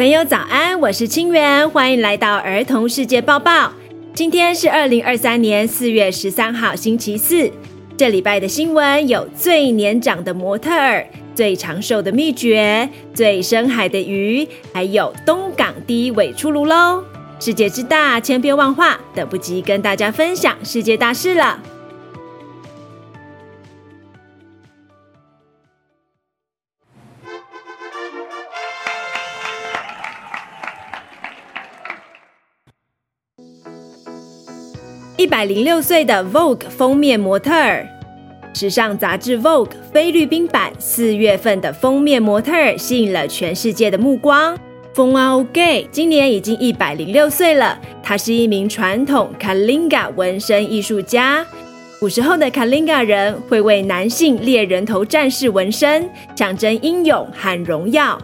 朋友早安，我是清源，欢迎来到儿童世界报报。今天是二零二三年四月十三号，星期四。这礼拜的新闻有最年长的模特儿、最长寿的秘诀、最深海的鱼，还有东港第一尾出炉喽！世界之大，千变万化，等不及跟大家分享世界大事了。百零六岁的 Vogue 封面模特儿，时尚杂志 Vogue 菲律宾版四月份的封面模特儿吸引了全世界的目光。Foung Gay 今年已经一百零六岁了，他是一名传统 Kalinga 纹身艺术家。古时候的 Kalinga 人会为男性猎人头战士纹身，象征英勇和荣耀；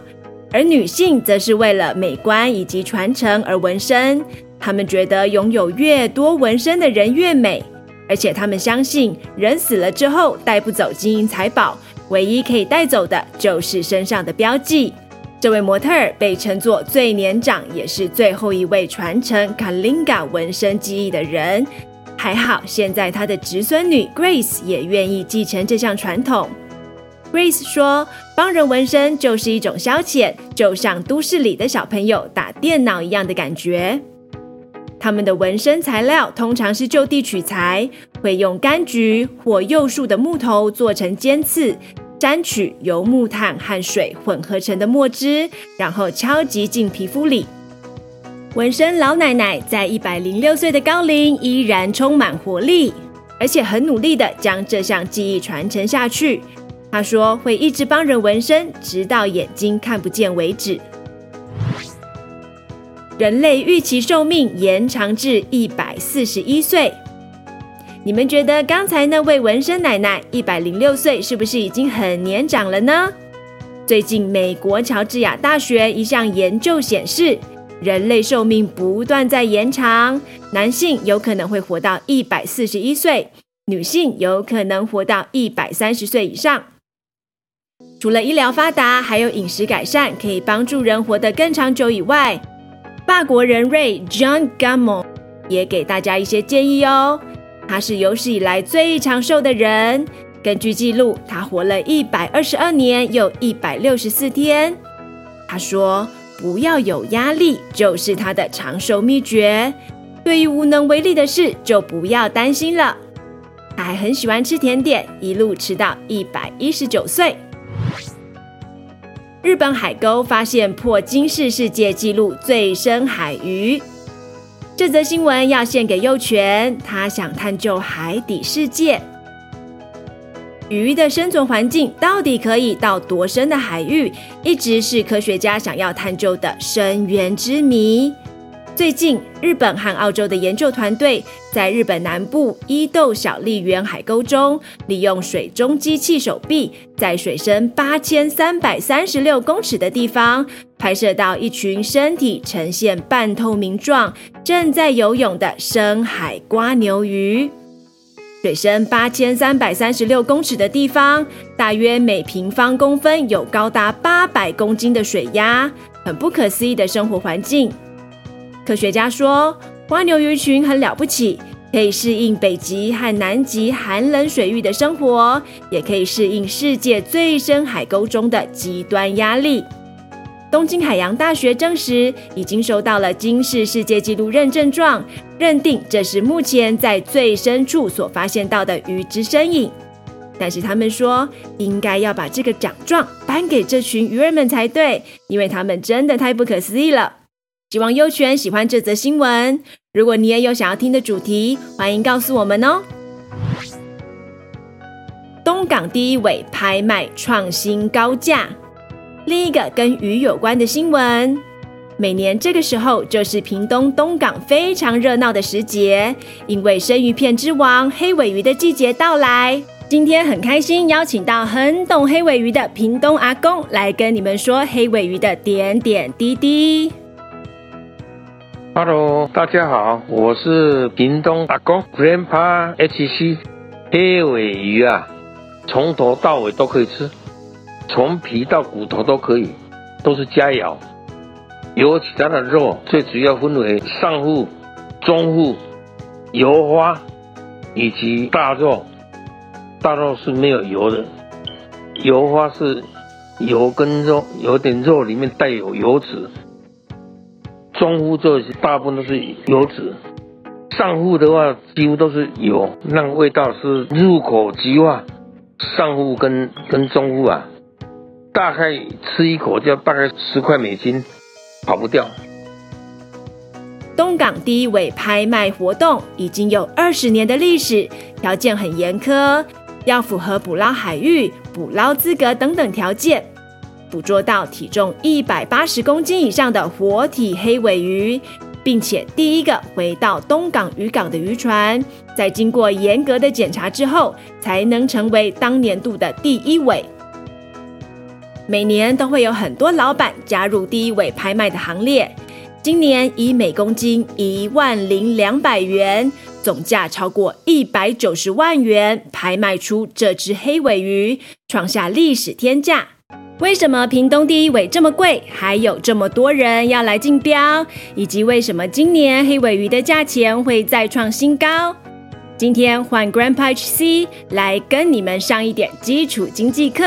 而女性则是为了美观以及传承而纹身。他们觉得拥有越多纹身的人越美，而且他们相信人死了之后带不走金银财宝，唯一可以带走的就是身上的标记。这位模特儿被称作最年长，也是最后一位传承 Kalinga 纹身技艺的人。还好，现在他的侄孙女 Grace 也愿意继承这项传统。Grace 说：“帮人纹身就是一种消遣，就像都市里的小朋友打电脑一样的感觉。”他们的纹身材料通常是就地取材，会用柑橘或柚树的木头做成尖刺，沾取由木炭和水混合成的墨汁，然后敲击进皮肤里。纹身老奶奶在一百零六岁的高龄依然充满活力，而且很努力地将这项技艺传承下去。她说会一直帮人纹身，直到眼睛看不见为止。人类预期寿命延长至一百四十一岁。你们觉得刚才那位纹身奶奶一百零六岁是不是已经很年长了呢？最近，美国乔治亚大学一项研究显示，人类寿命不断在延长，男性有可能会活到一百四十一岁，女性有可能活到一百三十岁以上。除了医疗发达，还有饮食改善可以帮助人活得更长久以外。法国人瑞 John Gamo 也给大家一些建议哦。他是有史以来最长寿的人，根据记录，他活了一百二十二年又一百六十四天。他说：“不要有压力，就是他的长寿秘诀。对于无能为力的事，就不要担心了。”他还很喜欢吃甜点，一路吃到一百一十九岁。日本海沟发现破金氏世界纪录最深海鱼。这则新闻要献给幼犬，它想探究海底世界。鱼的生存环境到底可以到多深的海域，一直是科学家想要探究的深渊之谜。最近，日本和澳洲的研究团队在日本南部伊豆小笠原海沟中，利用水中机器手臂，在水深八千三百三十六公尺的地方，拍摄到一群身体呈现半透明状、正在游泳的深海瓜牛鱼。水深八千三百三十六公尺的地方，大约每平方公分有高达八百公斤的水压，很不可思议的生活环境。科学家说，蜗牛鱼群很了不起，可以适应北极和南极寒冷水域的生活，也可以适应世界最深海沟中的极端压力。东京海洋大学证实，已经收到了金氏世界纪录认证状，认定这是目前在最深处所发现到的鱼之身影。但是他们说，应该要把这个奖状颁给这群鱼儿们才对，因为他们真的太不可思议了。希望优犬喜欢这则新闻。如果你也有想要听的主题，欢迎告诉我们哦。东港第一尾拍卖创新高价。另一个跟鱼有关的新闻，每年这个时候就是屏东东港非常热闹的时节，因为生鱼片之王黑尾鱼的季节到来。今天很开心邀请到很懂黑尾鱼的屏东阿公来跟你们说黑尾鱼的点点滴滴。Hello，大家好，我是屏东阿公 Grandpa HC。黑尾鱼啊，从头到尾都可以吃，从皮到骨头都可以，都是佳肴。有其他的肉，最主要分为上腹、中腹、油花以及大肉。大肉是没有油的，油花是油跟肉，有点肉里面带有油脂。中腹这大部分都是油脂，上户的话几乎都是油，那个味道是入口即化。上户跟跟中户啊，大概吃一口就要大概十块美金，跑不掉。东港第一尾拍卖活动已经有二十年的历史，条件很严苛，要符合捕捞海域、捕捞资格等等条件，捕捉到体重一百八十公斤以上的活体黑尾鱼，并且第一个回到东港渔港的渔船，在经过严格的检查之后，才能成为当年度的第一尾。每年都会有很多老板加入第一尾拍卖的行列。今年以每公斤一万零两百元，总价超过一百九十万元拍卖出这只黑尾鱼，创下历史天价。为什么屏东第一尾这么贵，还有这么多人要来竞标？以及为什么今年黑尾鱼的价钱会再创新高？今天换 Grandpa HC 来跟你们上一点基础经济课。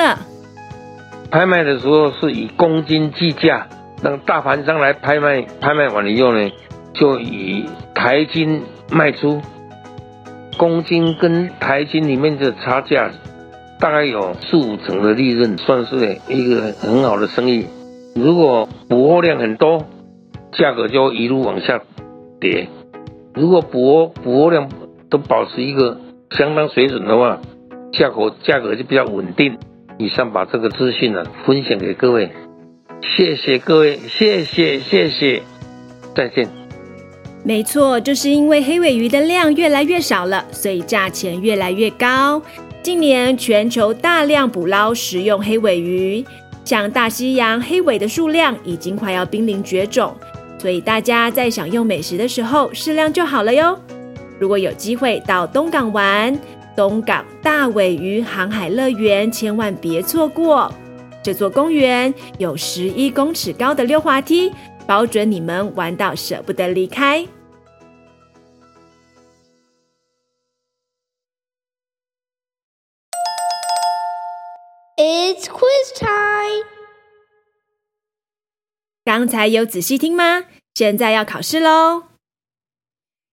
拍卖的时候是以公斤计价。让大盘商来拍卖，拍卖完了以后呢，就以台斤卖出，公斤跟台斤里面的差价大概有四五成的利润，算是一个很好的生意。如果捕获量很多，价格就一路往下跌；如果捕获捕获量都保持一个相当水准的话，价格价格就比较稳定。以上把这个资讯呢分享给各位。谢谢各位，谢谢谢谢，再见。没错，就是因为黑尾鱼的量越来越少了，所以价钱越来越高。近年全球大量捕捞食用黑尾鱼，像大西洋黑尾的数量已经快要濒临绝种，所以大家在享用美食的时候适量就好了哟。如果有机会到东港玩，东港大尾鱼航海乐园千万别错过。这座公园有十一公尺高的溜滑梯，保准你们玩到舍不得离开。It's quiz time！刚才有仔细听吗？现在要考试喽！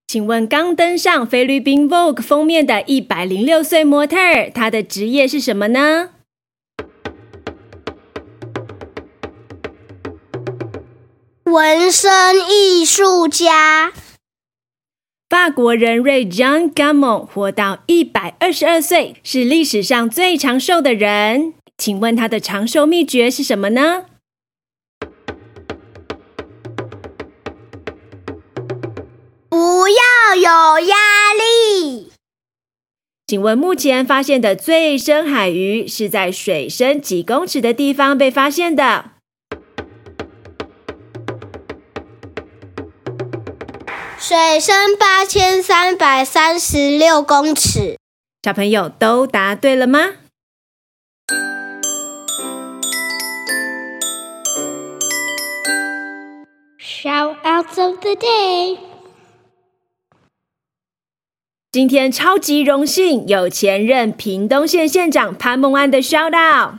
请问刚登上菲律宾 Vogue 封面的一百零六岁模特儿，她的职业是什么呢？纹身艺术家，法国人瑞 John Gamon 活到一百二十二岁，是历史上最长寿的人。请问他的长寿秘诀是什么呢？不要有压力。请问目前发现的最深海鱼是在水深几公尺的地方被发现的？水深八千三百三十六公尺。小朋友都答对了吗？Shoutouts of the day。今天超级荣幸有前任屏东县县长潘孟安的 shoutout。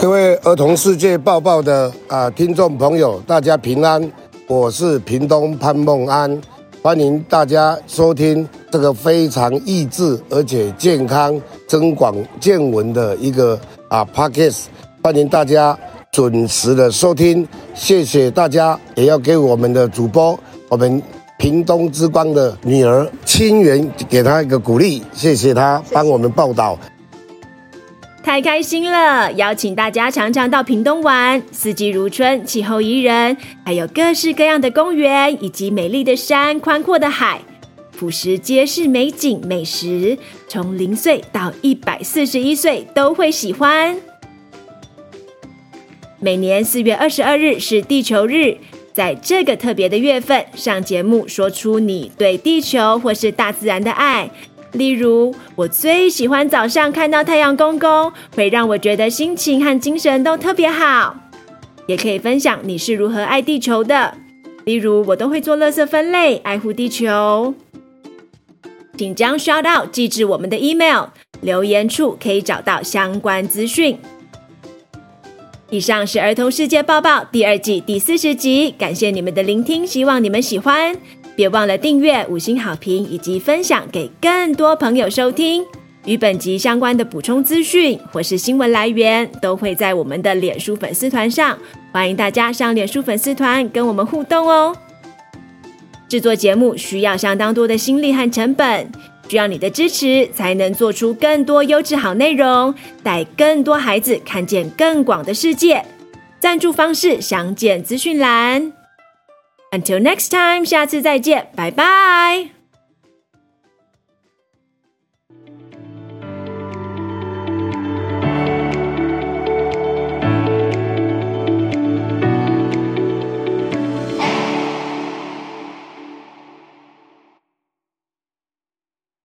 各位儿童世界报报的啊听众朋友，大家平安，我是屏东潘孟安，欢迎大家收听这个非常益智而且健康、增广见闻的一个啊 Podcast，欢迎大家准时的收听，谢谢大家，也要给我们的主播，我们屏东之光的女儿清源，给她一个鼓励，谢谢她帮我们报道。太开心了！邀请大家常常到屏东玩，四季如春，气候宜人，还有各式各样的公园，以及美丽的山、宽阔的海，朴实皆是美景美食。从零岁到一百四十一岁都会喜欢。每年四月二十二日是地球日，在这个特别的月份上节目，说出你对地球或是大自然的爱。例如，我最喜欢早上看到太阳公公，会让我觉得心情和精神都特别好。也可以分享你是如何爱地球的，例如我都会做垃圾分类，爱护地球。请将 shout out 寄至我们的 email，留言处可以找到相关资讯。以上是儿童世界报报第二季第四十集，感谢你们的聆听，希望你们喜欢。别忘了订阅、五星好评以及分享给更多朋友收听。与本集相关的补充资讯或是新闻来源，都会在我们的脸书粉丝团上，欢迎大家上脸书粉丝团跟我们互动哦。制作节目需要相当多的心力和成本，需要你的支持，才能做出更多优质好内容，带更多孩子看见更广的世界。赞助方式详见资讯栏。Until next time，下次再见，拜拜。